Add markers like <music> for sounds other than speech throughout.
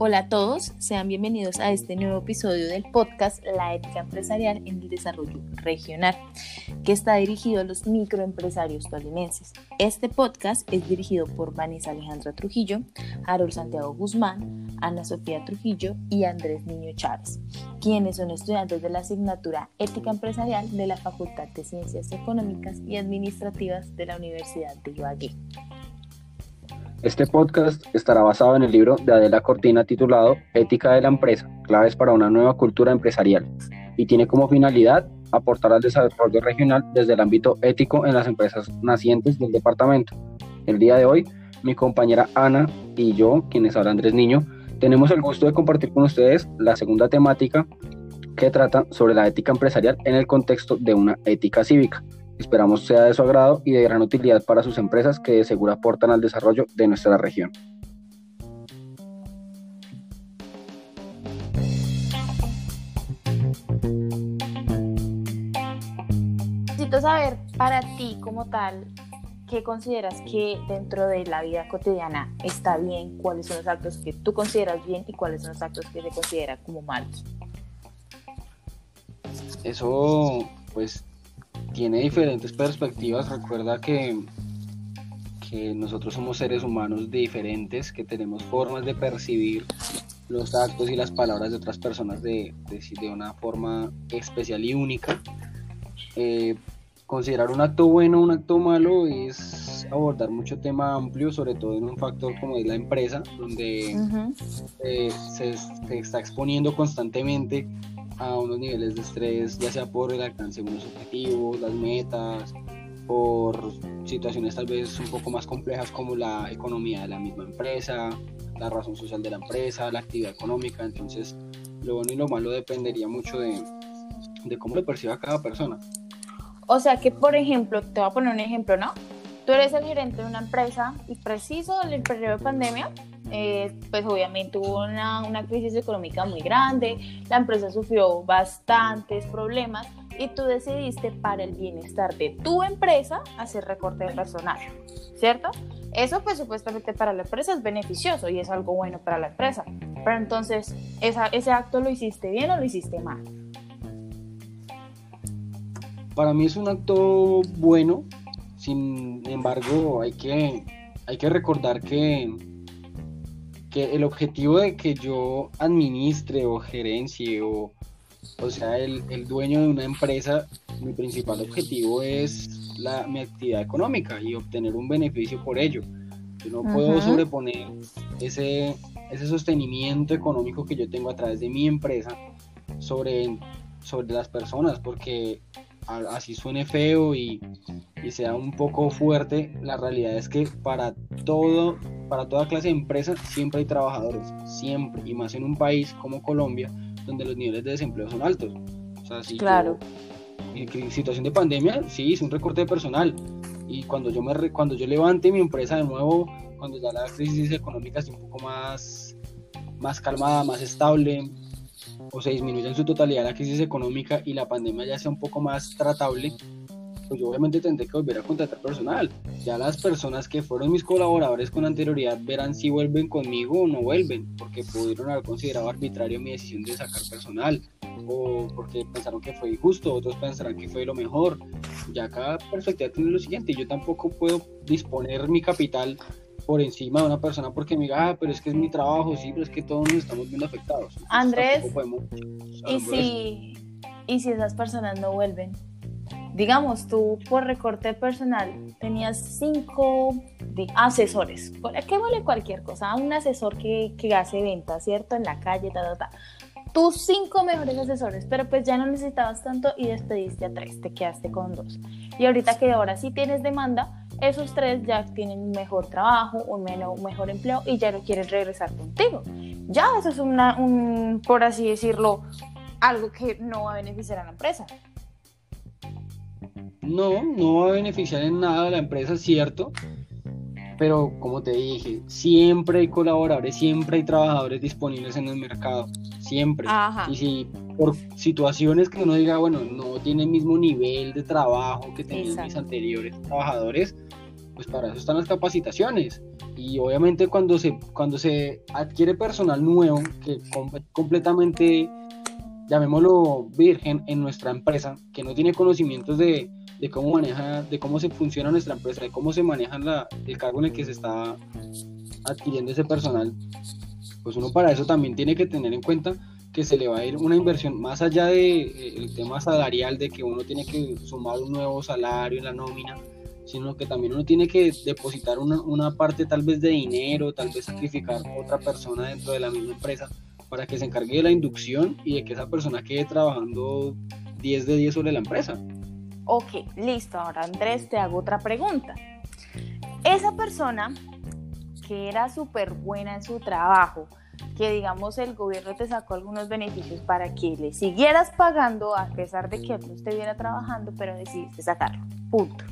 Hola a todos, sean bienvenidos a este nuevo episodio del podcast La ética empresarial en el desarrollo regional, que está dirigido a los microempresarios tolimenses. Este podcast es dirigido por Vanessa Alejandra Trujillo, Harold Santiago Guzmán, Ana Sofía Trujillo y Andrés Niño Chávez, quienes son estudiantes de la asignatura Ética Empresarial de la Facultad de Ciencias Económicas y Administrativas de la Universidad de Ibagué. Este podcast estará basado en el libro de Adela Cortina titulado Ética de la empresa, claves para una nueva cultura empresarial, y tiene como finalidad aportar al desarrollo regional desde el ámbito ético en las empresas nacientes del departamento. El día de hoy, mi compañera Ana y yo, quienes habla Andrés Niño, tenemos el gusto de compartir con ustedes la segunda temática que trata sobre la ética empresarial en el contexto de una ética cívica. Esperamos sea de su agrado y de gran utilidad para sus empresas que de seguro aportan al desarrollo de nuestra región. Necesito saber para ti como tal, ¿qué consideras que dentro de la vida cotidiana está bien? ¿Cuáles son los actos que tú consideras bien y cuáles son los actos que se consideran como malos? Eso, pues, tiene diferentes perspectivas. Recuerda que, que nosotros somos seres humanos diferentes, que tenemos formas de percibir los actos y las palabras de otras personas de, de, una forma especial y única. Eh, considerar un acto bueno o un acto malo es abordar mucho tema amplio, sobre todo en un factor como es la empresa, donde eh, se, se, está exponiendo constantemente a unos niveles de estrés, ya sea por el alcance de unos objetivos, las metas, por situaciones tal vez un poco más complejas como la economía de la misma empresa, la razón social de la empresa, la actividad económica. Entonces, lo bueno y lo malo dependería mucho de, de cómo lo perciba cada persona. O sea que, por ejemplo, te voy a poner un ejemplo, ¿no? Tú eres el gerente de una empresa y preciso en el periodo de pandemia eh, pues obviamente hubo una, una, crisis económica muy grande, la empresa sufrió bastantes problemas y tú decidiste para el bienestar de tu empresa hacer recorte de personal, ¿cierto? Eso pues supuestamente para la empresa es beneficioso y es algo bueno para la empresa, pero entonces ese acto lo hiciste bien o lo hiciste mal. Para mí es un acto bueno, sin embargo hay que, hay que recordar que el objetivo de que yo administre o gerencie o, o sea, el, el dueño de una empresa, mi principal objetivo es la, mi actividad económica y obtener un beneficio por ello. Yo no puedo sobreponer ese, ese sostenimiento económico que yo tengo a través de mi empresa sobre, sobre las personas, porque así suene feo y, y, sea un poco fuerte, la realidad es que para todo, para toda clase de empresa siempre hay trabajadores, siempre, y más en un país como Colombia, donde los niveles de desempleo son altos. O sea, si claro. en situación de pandemia, sí, es un recorte de personal. Y cuando yo, me, cuando yo levante mi empresa de nuevo, cuando ya la crisis económica esté un poco más, más calmada, más estable, o se disminuya en su totalidad la crisis económica y la pandemia ya sea un poco más tratable, pues yo obviamente tendré que volver a contratar personal. Ya las personas que fueron mis colaboradores con anterioridad verán si vuelven conmigo o no vuelven, porque pudieron haber considerado arbitrario mi decisión de sacar personal, o porque pensaron que fue injusto, otros pensarán que fue lo mejor. Ya cada perspectiva tiene lo siguiente, yo tampoco puedo disponer mi capital por encima de una persona porque me diga, ah, pero es que es mi trabajo, sí, pero es que todos nos estamos viendo afectados. Andrés, ¿y si, ¿y si esas personas no vuelven? Digamos, tú por recorte personal tenías cinco asesores, ¿por qué vale cualquier cosa? Un asesor que, que hace ventas, ¿cierto? En la calle, ta, ta, ta. Tus cinco mejores asesores, pero pues ya no necesitabas tanto y despediste a tres, te quedaste con dos. Y ahorita que ahora sí tienes demanda, esos tres ya tienen un mejor trabajo, un, mejor empleo y ya no quieren regresar contigo. Ya eso es una, un, por así decirlo, algo que no va a beneficiar a la empresa. No, no va a beneficiar en nada a la empresa, cierto. Pero como te dije, siempre hay colaboradores, siempre hay trabajadores disponibles en el mercado, siempre. Y si por situaciones que uno diga, bueno, no tiene el mismo nivel de trabajo que tenían mis anteriores trabajadores, pues para eso están las capacitaciones. Y obviamente cuando se, cuando se adquiere personal nuevo, que completamente, llamémoslo virgen, en nuestra empresa, que no tiene conocimientos de, de cómo maneja, de cómo se funciona nuestra empresa, de cómo se maneja la, el cargo en el que se está adquiriendo ese personal, pues uno para eso también tiene que tener en cuenta que se le va a ir una inversión más allá del de, eh, tema salarial, de que uno tiene que sumar un nuevo salario en la nómina, sino que también uno tiene que depositar una, una parte tal vez de dinero, tal vez sacrificar otra persona dentro de la misma empresa para que se encargue de la inducción y de que esa persona quede trabajando 10 de 10 sobre la empresa. Ok, listo. Ahora Andrés, te hago otra pregunta. Esa persona que era súper buena en su trabajo, que digamos el gobierno te sacó algunos beneficios para que le siguieras pagando a pesar de que no estuviera trabajando, pero decidiste sacarlo. Punto.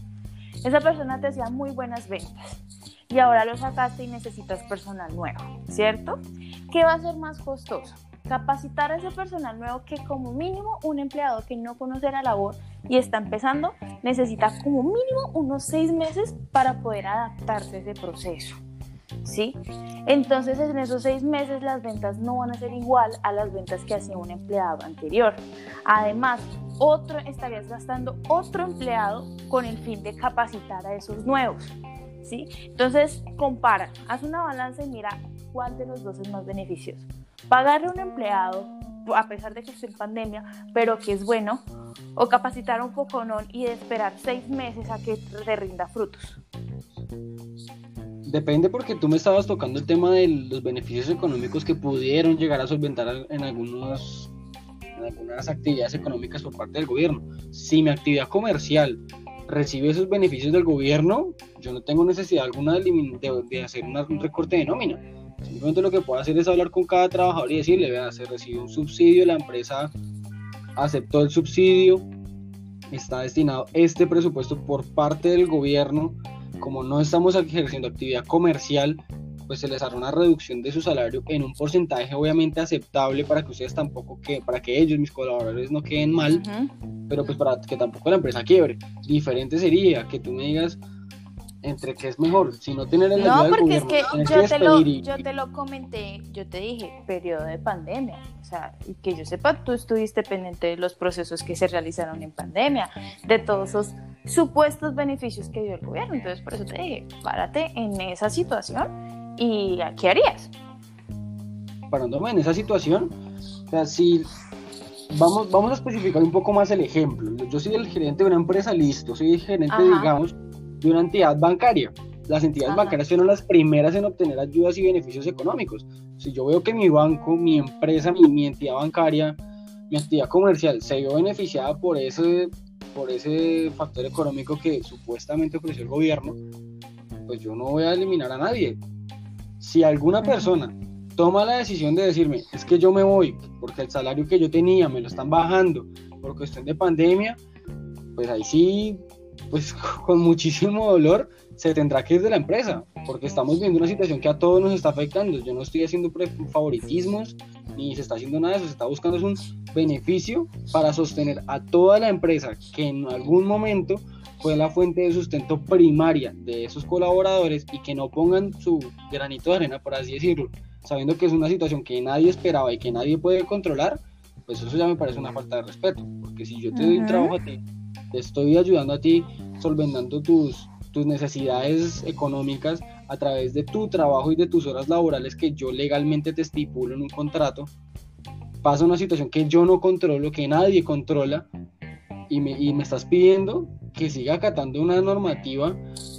Esa persona te hacía muy buenas ventas y ahora lo sacaste y necesitas personal nuevo, ¿cierto? ¿Qué va a ser más costoso? Capacitar a ese personal nuevo que como mínimo un empleado que no conoce la labor y está empezando necesita como mínimo unos seis meses para poder adaptarse a ese proceso. ¿Sí? Entonces en esos seis meses las ventas no van a ser igual a las ventas que hacía un empleado anterior. Además, otro estarías gastando otro empleado con el fin de capacitar a esos nuevos. ¿sí? Entonces, compara, haz una balanza y mira cuál de los dos es más beneficioso. Pagarle a un empleado, a pesar de que esté en pandemia, pero que es bueno, o capacitar a un coconón y esperar seis meses a que te rinda frutos. Depende porque tú me estabas tocando el tema de los beneficios económicos que pudieron llegar a solventar en algunos en algunas actividades económicas por parte del gobierno. Si mi actividad comercial recibe esos beneficios del gobierno, yo no tengo necesidad alguna de, hacer un recorte de nómina. Simplemente lo que puedo hacer es hablar con cada trabajador y decirle, vea, se recibe un subsidio, la empresa aceptó el subsidio, está destinado este presupuesto por parte del gobierno, como no estamos ejerciendo actividad comercial, pues se les hará una reducción de su salario en un porcentaje obviamente aceptable para que ustedes tampoco que para que ellos mis colaboradores no queden mal pero pues para que tampoco la empresa quiebre diferente sería que tú me digas entre qué es mejor, si no tener el No, porque es que, yo, te lo, yo te lo comenté, yo te dije, periodo de pandemia, o sea, y que yo sepa, tú estuviste pendiente de los procesos que se realizaron en pandemia, de todos esos supuestos beneficios que dio el gobierno, entonces por eso te dije, párate en esa situación ¿Y qué harías? Parándome en esa situación, o sea, si vamos, vamos a especificar un poco más el ejemplo. Yo soy el gerente de una empresa, listo, soy el gerente, digamos, de una entidad bancaria. Las entidades bancarias fueron las primeras en obtener ayudas y beneficios económicos. Si yo veo que mi banco, mi empresa, mi, mi entidad bancaria, mi actividad comercial se vio beneficiada por ese, por ese factor económico que supuestamente ofreció el gobierno, pues yo no voy a eliminar a nadie si alguna persona toma la decisión de decirme, es que yo me voy porque el salario que yo tenía me lo están bajando por cuestión de pandemia, pues ahí sí, pues con muchísimo dolor se tendrá que ir de la empresa, porque estamos viendo una situación que a todos nos está afectando. Yo no estoy haciendo favoritismos ni se está haciendo nada de eso, se está buscando un beneficio para sostener a toda la empresa que en algún momento fue la fuente de sustento primaria de esos colaboradores y que no pongan su granito de arena, por así decirlo, sabiendo que es una situación que nadie esperaba y que nadie puede controlar, pues eso ya me parece una falta de respeto, porque si yo te doy un trabajo a ti, te estoy ayudando a ti solventando tus, tus necesidades económicas a través de tu trabajo y de tus horas laborales que yo legalmente te estipulo en un contrato, pasa una situación que yo no controlo, que nadie controla, y me, y me estás pidiendo que siga acatando una normativa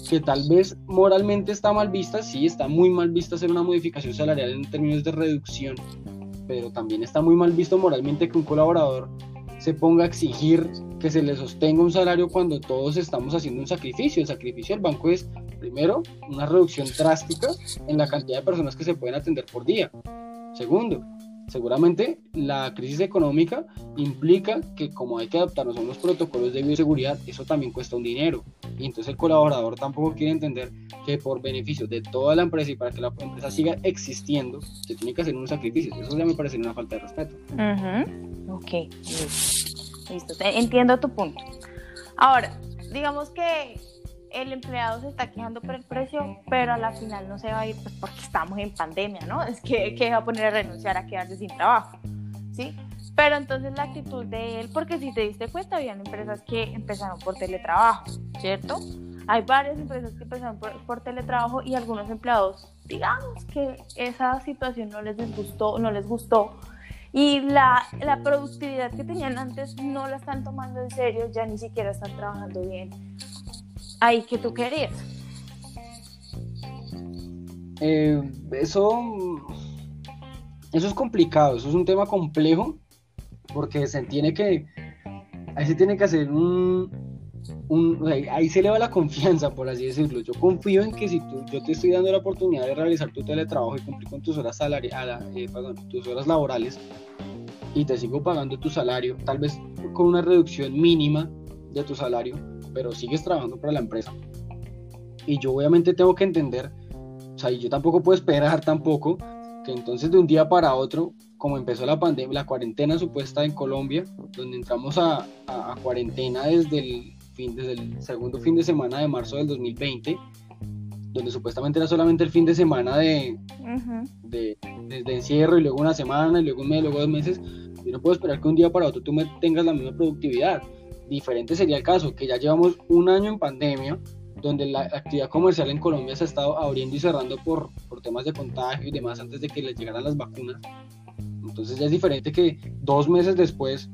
que tal vez moralmente está mal vista, sí, está muy mal vista hacer una modificación salarial en términos de reducción, pero también está muy mal visto moralmente que un colaborador se ponga a exigir que se le sostenga un salario cuando todos estamos haciendo un sacrificio. El sacrificio del banco es, primero, una reducción drástica en la cantidad de personas que se pueden atender por día. Segundo, Seguramente la crisis económica implica que como hay que adaptarnos a unos protocolos de bioseguridad, eso también cuesta un dinero. Y entonces el colaborador tampoco quiere entender que por beneficio de toda la empresa y para que la empresa siga existiendo, se tiene que hacer unos sacrificios. Eso ya me parece una falta de respeto. Ok, listo. Entiendo tu punto. Ahora, digamos que el empleado se está quejando por el precio, pero a la final no se va a ir pues porque estamos en pandemia, ¿no? Es que, que va a poner a renunciar a quedarse sin trabajo, ¿sí? Pero entonces la actitud de él, porque si te diste cuenta, habían empresas que empezaron por teletrabajo, ¿cierto? Hay varias empresas que empezaron por, por teletrabajo y algunos empleados, digamos que esa situación no les gustó, no les gustó y la, la, productividad que tenían antes no la están tomando en serio, ya ni siquiera están trabajando bien. Ahí que tú querías. Eh, eso, eso es complicado, eso es un tema complejo, porque se tiene que, ahí se tiene que hacer un, un ahí se eleva la confianza, por así decirlo. Yo confío en que si tú, yo te estoy dando la oportunidad de realizar tu teletrabajo y cumplir con tus horas salariales, eh, tus horas laborales, y te sigo pagando tu salario, tal vez con una reducción mínima de tu salario, pero sigues trabajando para la empresa. Y yo obviamente tengo que entender, o sea, yo tampoco puedo esperar tampoco que entonces de un día para otro, como empezó la pandemia, la cuarentena supuesta en Colombia, donde entramos a, a, cuarentena desde el, fin, desde el segundo fin de semana de marzo del 2020, donde supuestamente era solamente el fin de semana de, de, de, encierro y luego una semana y luego un mes, luego dos meses, yo no puedo esperar que un día para otro tú me tengas la misma productividad. Diferente sería el caso, que ya llevamos un año en pandemia, donde la actividad comercial en Colombia se ha estado abriendo y cerrando por, por temas de contagio y demás antes de que les llegaran las vacunas. Entonces ya es diferente que dos meses después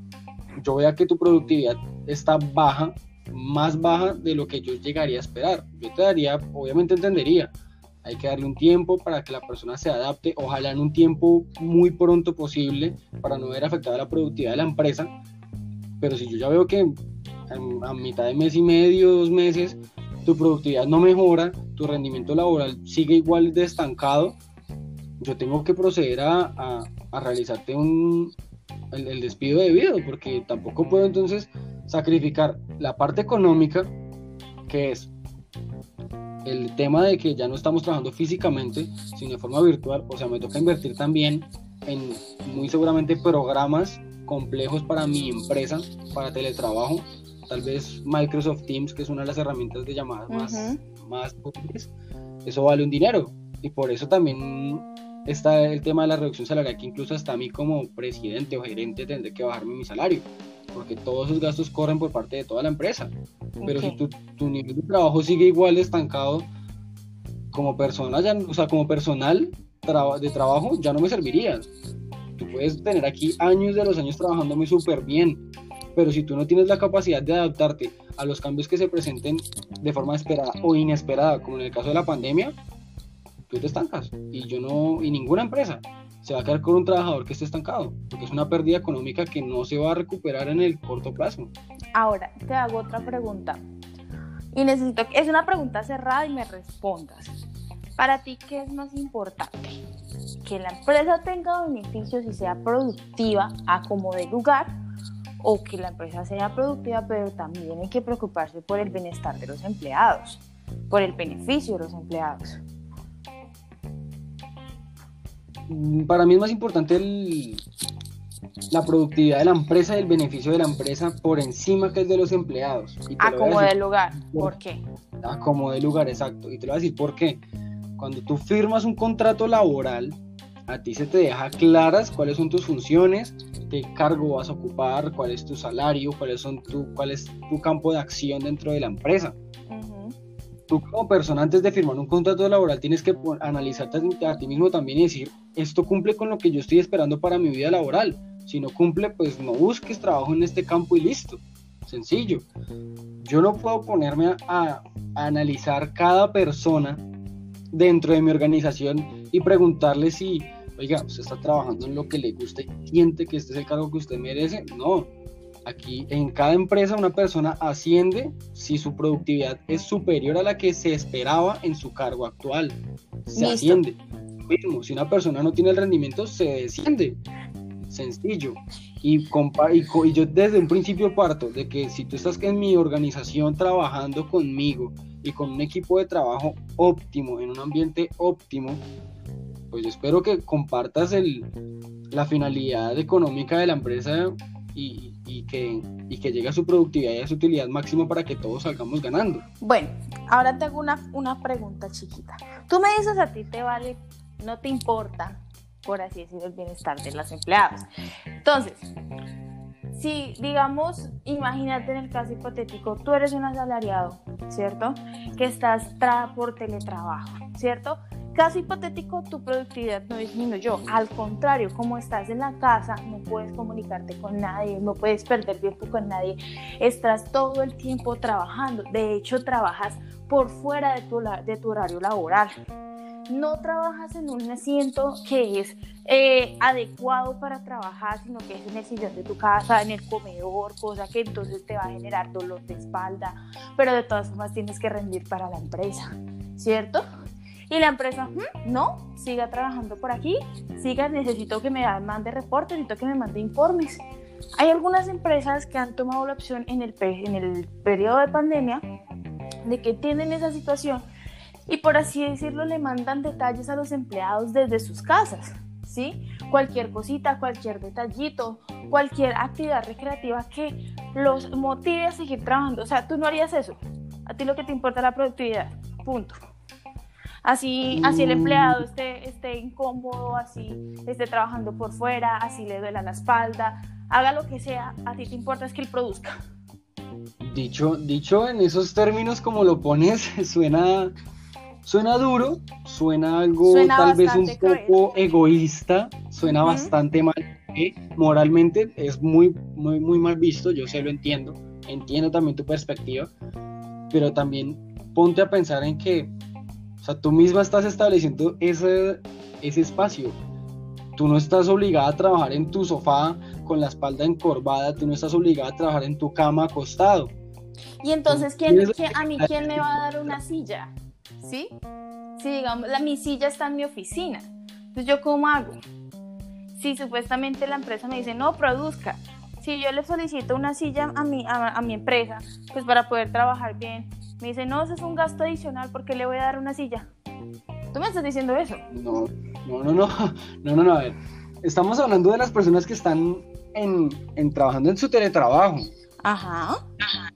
yo vea que tu productividad está baja, más baja de lo que yo llegaría a esperar. Yo te daría, obviamente entendería, hay que darle un tiempo para que la persona se adapte, ojalá en un tiempo muy pronto posible para no ver afectada la productividad de la empresa. Pero si yo ya veo que a mitad de mes y medio, dos meses, tu productividad no mejora, tu rendimiento laboral sigue igual de estancado, yo tengo que proceder a, a, realizarte un, el, el, despido debido, porque tampoco puedo entonces sacrificar la parte económica, que es el tema de que ya no estamos trabajando físicamente, sino de forma virtual, o sea, me toca invertir también en muy seguramente programas complejos para mi empresa, para teletrabajo, tal vez Microsoft Teams, que es una de las herramientas de llamadas más, más útiles, eso vale un dinero. Y por eso también está el tema de la reducción salarial, que incluso hasta a mí como presidente o gerente tendré que bajarme mi salario, porque todos esos gastos corren por parte de toda la empresa. Pero si tu, tu, nivel de trabajo sigue igual estancado, como persona, ya, o sea, como personal de trabajo, ya no me serviría. Tú puedes tener aquí años de los años trabajándome súper bien, pero si tú no tienes la capacidad de adaptarte a los cambios que se presenten de forma esperada o inesperada, como en el caso de la pandemia, tú te estancas. Y yo no, y ninguna empresa se va a quedar con un trabajador que esté estancado, porque es una pérdida económica que no se va a recuperar en el corto plazo. Ahora, te hago otra pregunta. Y necesito que es una pregunta cerrada y me respondas. Para ti, ¿qué es más importante? Que la empresa tenga beneficios y sea productiva a como de lugar, o que la empresa sea productiva, pero también hay que preocuparse por el bienestar de los empleados, por el beneficio de los empleados. Para mí es más importante la productividad de la empresa y el beneficio de la empresa por encima que es de los empleados. a como de lugar, ¿por qué? A como de lugar, exacto. Y te lo voy a decir por qué. Cuando tú firmas un contrato laboral, a ti se te deja claras cuáles son tus funciones, qué cargo vas a ocupar, cuál es tu salario, cuáles son tu, cuál es tu campo de acción dentro de la empresa tú como persona antes de firmar un contrato laboral tienes que analizarte a ti mismo también y decir, esto cumple con lo que yo estoy esperando para mi vida laboral. Si no cumple, pues no busques trabajo en este campo y listo. Sencillo. Yo no puedo ponerme a, analizar cada persona dentro de mi organización y preguntarle si, oiga, usted está trabajando en lo que le gusta y siente que este es el cargo que usted merece. No, Aquí en cada empresa una persona asciende si su productividad es superior a la que se esperaba en su cargo actual. Se asciende. Mismo, si una persona no tiene el rendimiento, se desciende. Sencillo. Y, y, yo desde un principio parto de que si tú estás en mi organización trabajando conmigo y con un equipo de trabajo óptimo, en un ambiente óptimo, pues yo espero que compartas el, la finalidad económica de la empresa y, y que, y que llegue a su productividad y a su utilidad máxima para que todos salgamos ganando. Bueno, Ahora te hago una, una pregunta chiquita. Tú me dices a ti te vale, no te importa, por así decirlo, el bienestar de los empleados. Entonces, si digamos, imagínate en el caso hipotético, tú eres un asalariado, ¿cierto? Que estás por teletrabajo, ¿cierto? Caso hipotético, tu productividad no disminuyó. Al contrario, como estás en la casa, no puedes comunicarte con nadie, no puedes perder tiempo con nadie. Estás todo el tiempo trabajando. De hecho, trabajas por fuera de tu, horario laboral. No trabajas en un asiento que es eh, adecuado para trabajar, sino que es en el sillón de tu casa, en el comedor, cosa que entonces te va a generar dolor de espalda, pero de todas formas tienes que rendir para la empresa, ¿cierto? Y la empresa, mm, no, siga trabajando por aquí, siga, necesito que me mande reportes, necesito que me mande informes. Hay algunas empresas que han tomado la opción en el, en el periodo de pandemia de que tienen esa situación y por así decirlo le mandan detalles a los empleados desde sus casas, ¿sí? Cualquier cosita, cualquier detallito, cualquier actividad recreativa que los motive a seguir trabajando. O sea, tú no harías eso. A ti lo que te importa es la productividad. Punto. Así, así el empleado esté, esté incómodo, así esté trabajando por fuera, así le duela la espalda, haga lo que sea, a ti te importa es que él produzca. Dicho, dicho en esos términos como lo pones, <laughs> suena, suena duro, suena algo tal vez un poco egoísta, suena bastante mal. ¿eh? Moralmente es muy, muy, muy mal visto, yo sé, lo entiendo, entiendo también tu perspectiva, pero también ponte a pensar en que, o sea, tú misma estás estableciendo ese, ese espacio. Tú no estás obligada a trabajar en tu sofá con la espalda encorvada, tú no estás obligada a trabajar en tu cama acostado y entonces, ¿quién, a mí quién me va a dar una silla? ¿Sí? Si digamos, la, mi silla está en mi oficina. Entonces, ¿yo cómo hago? Si supuestamente la empresa me dice, no, produzca. Si yo le solicito una silla a mi, a, mi empresa, pues para poder trabajar bien, me dice, no, eso es un gasto adicional porque le voy a dar una silla. ¿Tú me estás diciendo eso? No, no, no, no, <laughs> no, no, no, a ver. Estamos hablando de las personas que están en, en trabajando en su teletrabajo. Ajá.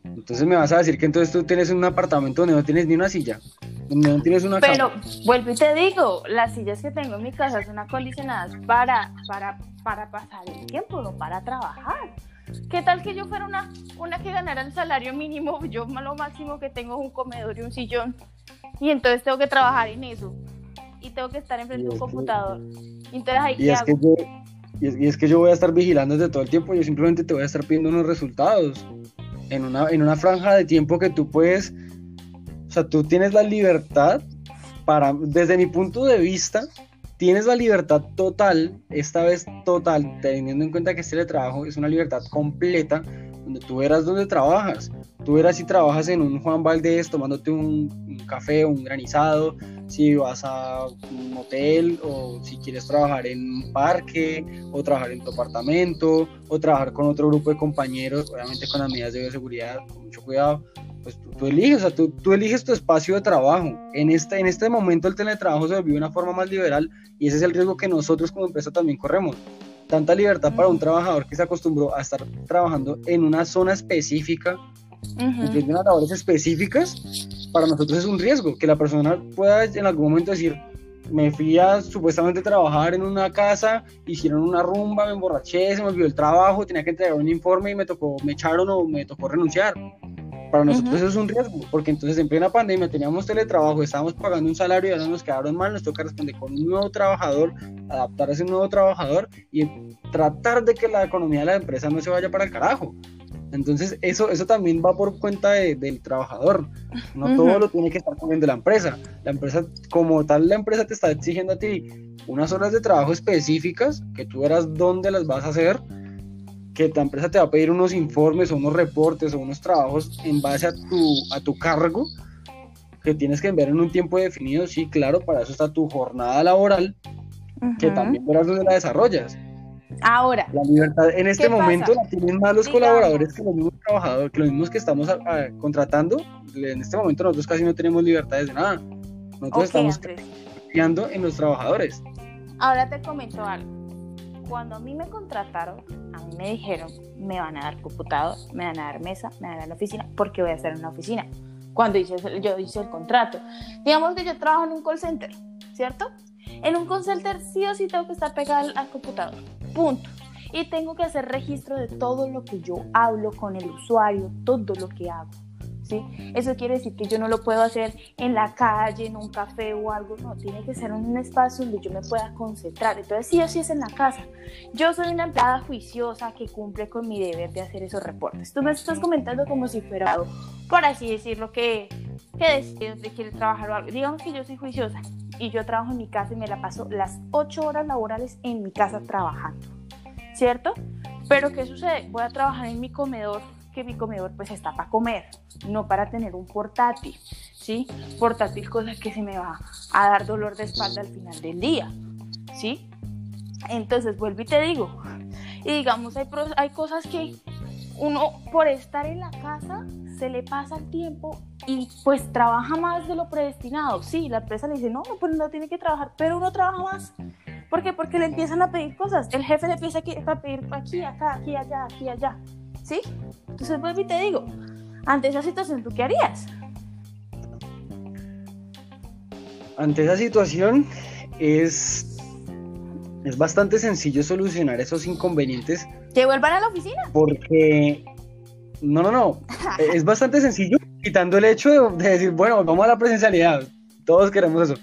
Entonces me vas a decir que entonces tú tienes un apartamento donde no tienes ni una silla, donde no tienes una Pero vuelvo y te digo, las sillas que tengo en mi casa son acondicionadas para, para, para pasar el tiempo, no para trabajar. ¿Qué tal que yo fuera una, una que ganara el salario mínimo? <laughs> Yo lo máximo que tengo es un comedor y un sillón. Y entonces tengo que trabajar en eso. Y tengo que estar enfrente de un computador. Entonces ahí qué hago? Y es, que yo voy a estar vigilando desde todo el tiempo, yo simplemente te voy a estar pidiendo unos resultados en una, en una franja de tiempo que tú puedes, o sea, tú tienes la libertad para, desde mi punto de vista, tienes la libertad total, esta vez total, teniendo en cuenta que este trabajo es una libertad completa, donde tú verás dónde trabajas. Tú verás si trabajas en un Juan Valdés tomándote un, un café, un granizado, si vas a un hotel o si quieres trabajar en un parque o trabajar en tu apartamento o trabajar con otro grupo de compañeros, obviamente con las medidas de bioseguridad, con mucho cuidado, pues tú, eliges, o sea, tú, tú, eliges tu espacio de trabajo. En este, en este momento el teletrabajo se volvió una forma más liberal y ese es el riesgo que nosotros como empresa también corremos. Tanta libertad para un trabajador que se acostumbró a estar trabajando en una zona específica, uh unas labores específicas, para nosotros es un riesgo que la persona pueda en algún momento decir, me fui a supuestamente trabajar en una casa, hicieron una rumba, me emborraché, se me olvidó el trabajo, tenía que entregar un informe y me tocó, me echaron o me tocó renunciar. Para nosotros eso es un riesgo, porque entonces en plena pandemia teníamos teletrabajo, estábamos pagando un salario y ahora nos quedaron mal, nos toca responder con un nuevo trabajador, adaptar a ese nuevo trabajador y tratar de que la economía de la empresa no se vaya para el carajo. Entonces, eso, eso también va por cuenta del trabajador. No todo lo tiene que estar comiendo la empresa. La empresa, como tal, la empresa te está exigiendo a ti unas horas de trabajo específicas, que tú verás dónde las vas a hacer, que la empresa te va a pedir unos informes o unos reportes o unos trabajos en base a tu, a tu cargo, que tienes que enviar en un tiempo definido. Sí, claro, para eso está tu jornada laboral, que también verás dónde la desarrollas Ahora. La libertad en este momento la tienen más los colaboradores que los mismos trabajadores, que los mismos que estamos contratando. En este momento nosotros casi no tenemos libertades de nada. Nosotros estamos confiando en los trabajadores. Ahora te comento algo. Cuando a mí me contrataron, a mí me dijeron, me van a dar computador, me van a dar mesa, me van a dar la oficina, porque voy a estar en una oficina. cuando hice, yo hice el contrato. Digamos que yo trabajo en un call center, ¿cierto? En un call center sí o sí tengo que estar pegado al, computador, punto. Y tengo que hacer registro de todo lo que yo hablo con el usuario, todo lo que hago. ¿Sí? Eso quiere decir que yo no lo puedo hacer en la calle, en un café o algo, no, tiene que ser un espacio donde yo me pueda concentrar. Entonces sí o sí es en la casa. Yo soy una empleada juiciosa que cumple con mi deber de hacer esos reportes. Tú me estás comentando como si fuera, por así decirlo, que, que decide quiere trabajar o algo. Digamos que yo soy juiciosa y yo trabajo en mi casa y me la paso las ocho horas laborales en mi casa trabajando, ¿cierto? Pero ¿qué sucede? Voy a trabajar en mi comedor, que mi comedor pues está para comer, no para tener un portátil, ¿sí? Portátil cosa que se me va a dar dolor de espalda al final del día, ¿sí? Entonces vuelvo y te digo, y digamos hay, hay cosas que uno por estar en la casa se le pasa el tiempo y pues trabaja más de lo predestinado. Sí, la empresa le dice, no, pues no tiene que trabajar, pero uno trabaja más. ¿Por qué? Porque le empiezan a pedir cosas. El jefe le empieza a pedir aquí, acá, aquí, allá, aquí, allá. ¿Sí? Entonces vuelvo y te digo, ante esa situación, ¿tú qué harías? Ante esa situación es, es bastante sencillo solucionar esos inconvenientes. ¿Que vuelvan a la oficina? Porque no, no, no. <laughs> es bastante sencillo, quitando el hecho de, decir, bueno, vamos a la presencialidad. Todos queremos eso.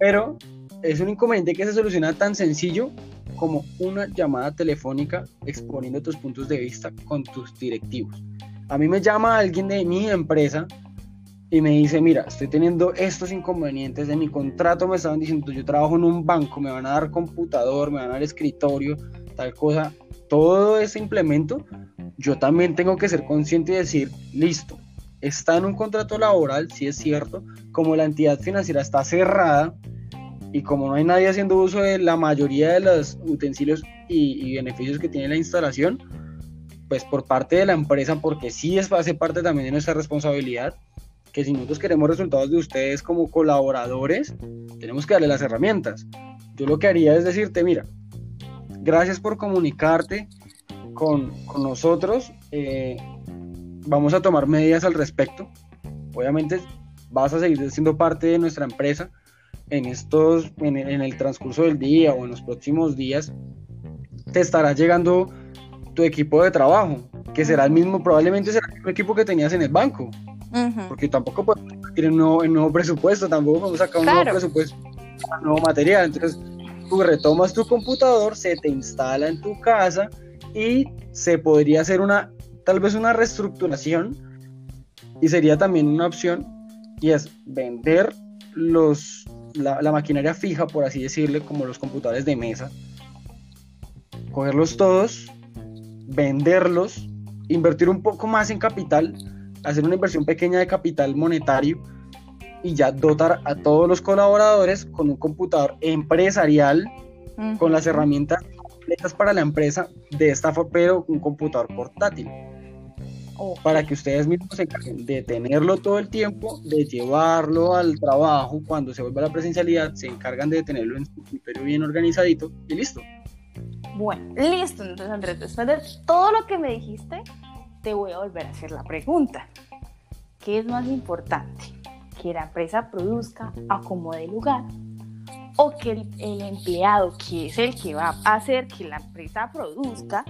Pero es un inconveniente que se soluciona tan sencillo como una llamada telefónica exponiendo tus puntos de vista con tus directivos. A mí me llama alguien de mi empresa y me dice, mira, estoy teniendo estos inconvenientes de mi contrato, me estaban diciendo, yo trabajo en un banco, me van a dar computador, me van a dar escritorio, tal cosa. Todo ese implemento yo también tengo que ser consciente y decir, listo, está en un contrato laboral, sí es cierto, como la entidad financiera está cerrada y como no hay nadie haciendo uso de la mayoría de los utensilios y, beneficios que tiene la instalación, pues por parte de la empresa, porque sí es, hace parte también de nuestra responsabilidad, que si nosotros queremos resultados de ustedes como colaboradores, tenemos que darle las herramientas. Yo lo que haría es decirte, mira, gracias por comunicarte, con, nosotros. Eh, vamos a tomar medidas al respecto. Obviamente vas a seguir siendo parte de nuestra empresa en estos, en, el transcurso del día o en los próximos días. Te estará llegando tu equipo de trabajo, que será el mismo, probablemente será el mismo equipo que tenías en el banco. Porque tampoco podemos un nuevo, nuevo presupuesto, tampoco podemos sacar un nuevo presupuesto, un nuevo material. Entonces, tú retomas tu computador, se te instala en tu casa y se podría hacer una, tal vez una reestructuración y sería también una opción y es vender los, la, maquinaria fija, por así decirle, como los computadores de mesa, cogerlos todos, venderlos, invertir un poco más en capital, hacer una inversión pequeña de capital monetario y ya dotar a todos los colaboradores con un computador empresarial, con las herramientas para la empresa de esta forma, pero un computador portátil. Para que ustedes mismos se encarguen de tenerlo todo el tiempo, de llevarlo al trabajo, cuando se vuelva a la presencialidad, se encargan de tenerlo en su escritorio bien organizadito y listo. Bueno, listo. Entonces, Andrés, después de todo lo que me dijiste, te voy a volver a hacer la pregunta. ¿Qué es más importante? ¿Que la empresa produzca, acomode lugar o que el, empleado, que es el que va a hacer que la empresa produzca,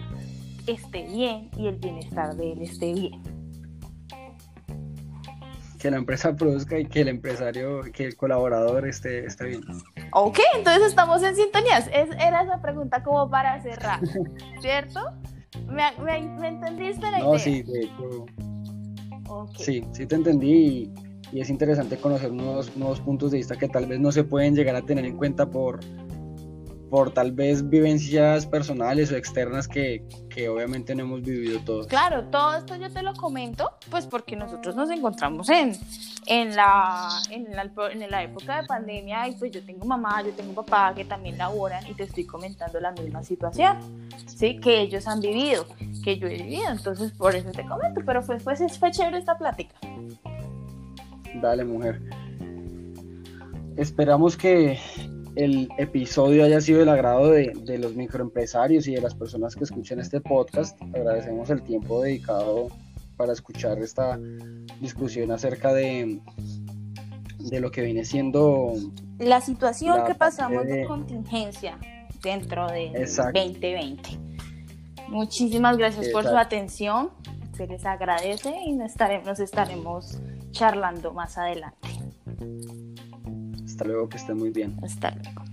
esté bien y el bienestar de él esté bien. Que la empresa produzca y que el empresario, que el colaborador esté, esté bien. Ok, entonces estamos en sintonías. Es, era esa pregunta como para cerrar, <laughs> ¿cierto? ¿Me, me, entendiste la idea? No, sí, de hecho. Sí, sí te entendí y es interesante conocer nuevos, nuevos puntos de vista que tal vez no se pueden llegar a tener en cuenta por, por tal vez vivencias personales o externas que, que, obviamente no hemos vivido todos. Claro, todo esto yo te lo comento, pues porque nosotros nos encontramos en, en, la, en, la, en la época de pandemia y pues yo tengo mamá, yo tengo papá que también laboran y te estoy comentando la misma situación, ¿sí? Que ellos han vivido, que yo he vivido, entonces por eso te comento, pero fue, fue, fue chévere esta plática. Dale, mujer. Esperamos que el episodio haya sido del agrado de, los microempresarios y de las personas que escuchen este podcast. Agradecemos el tiempo dedicado para escuchar esta discusión acerca de, de lo que viene siendo la situación que pasamos de... contingencia dentro del 2020. Muchísimas gracias por su atención. Se les agradece y nos estaremos, nos estaremos charlando más adelante. Hasta luego, que estén muy bien. Hasta luego.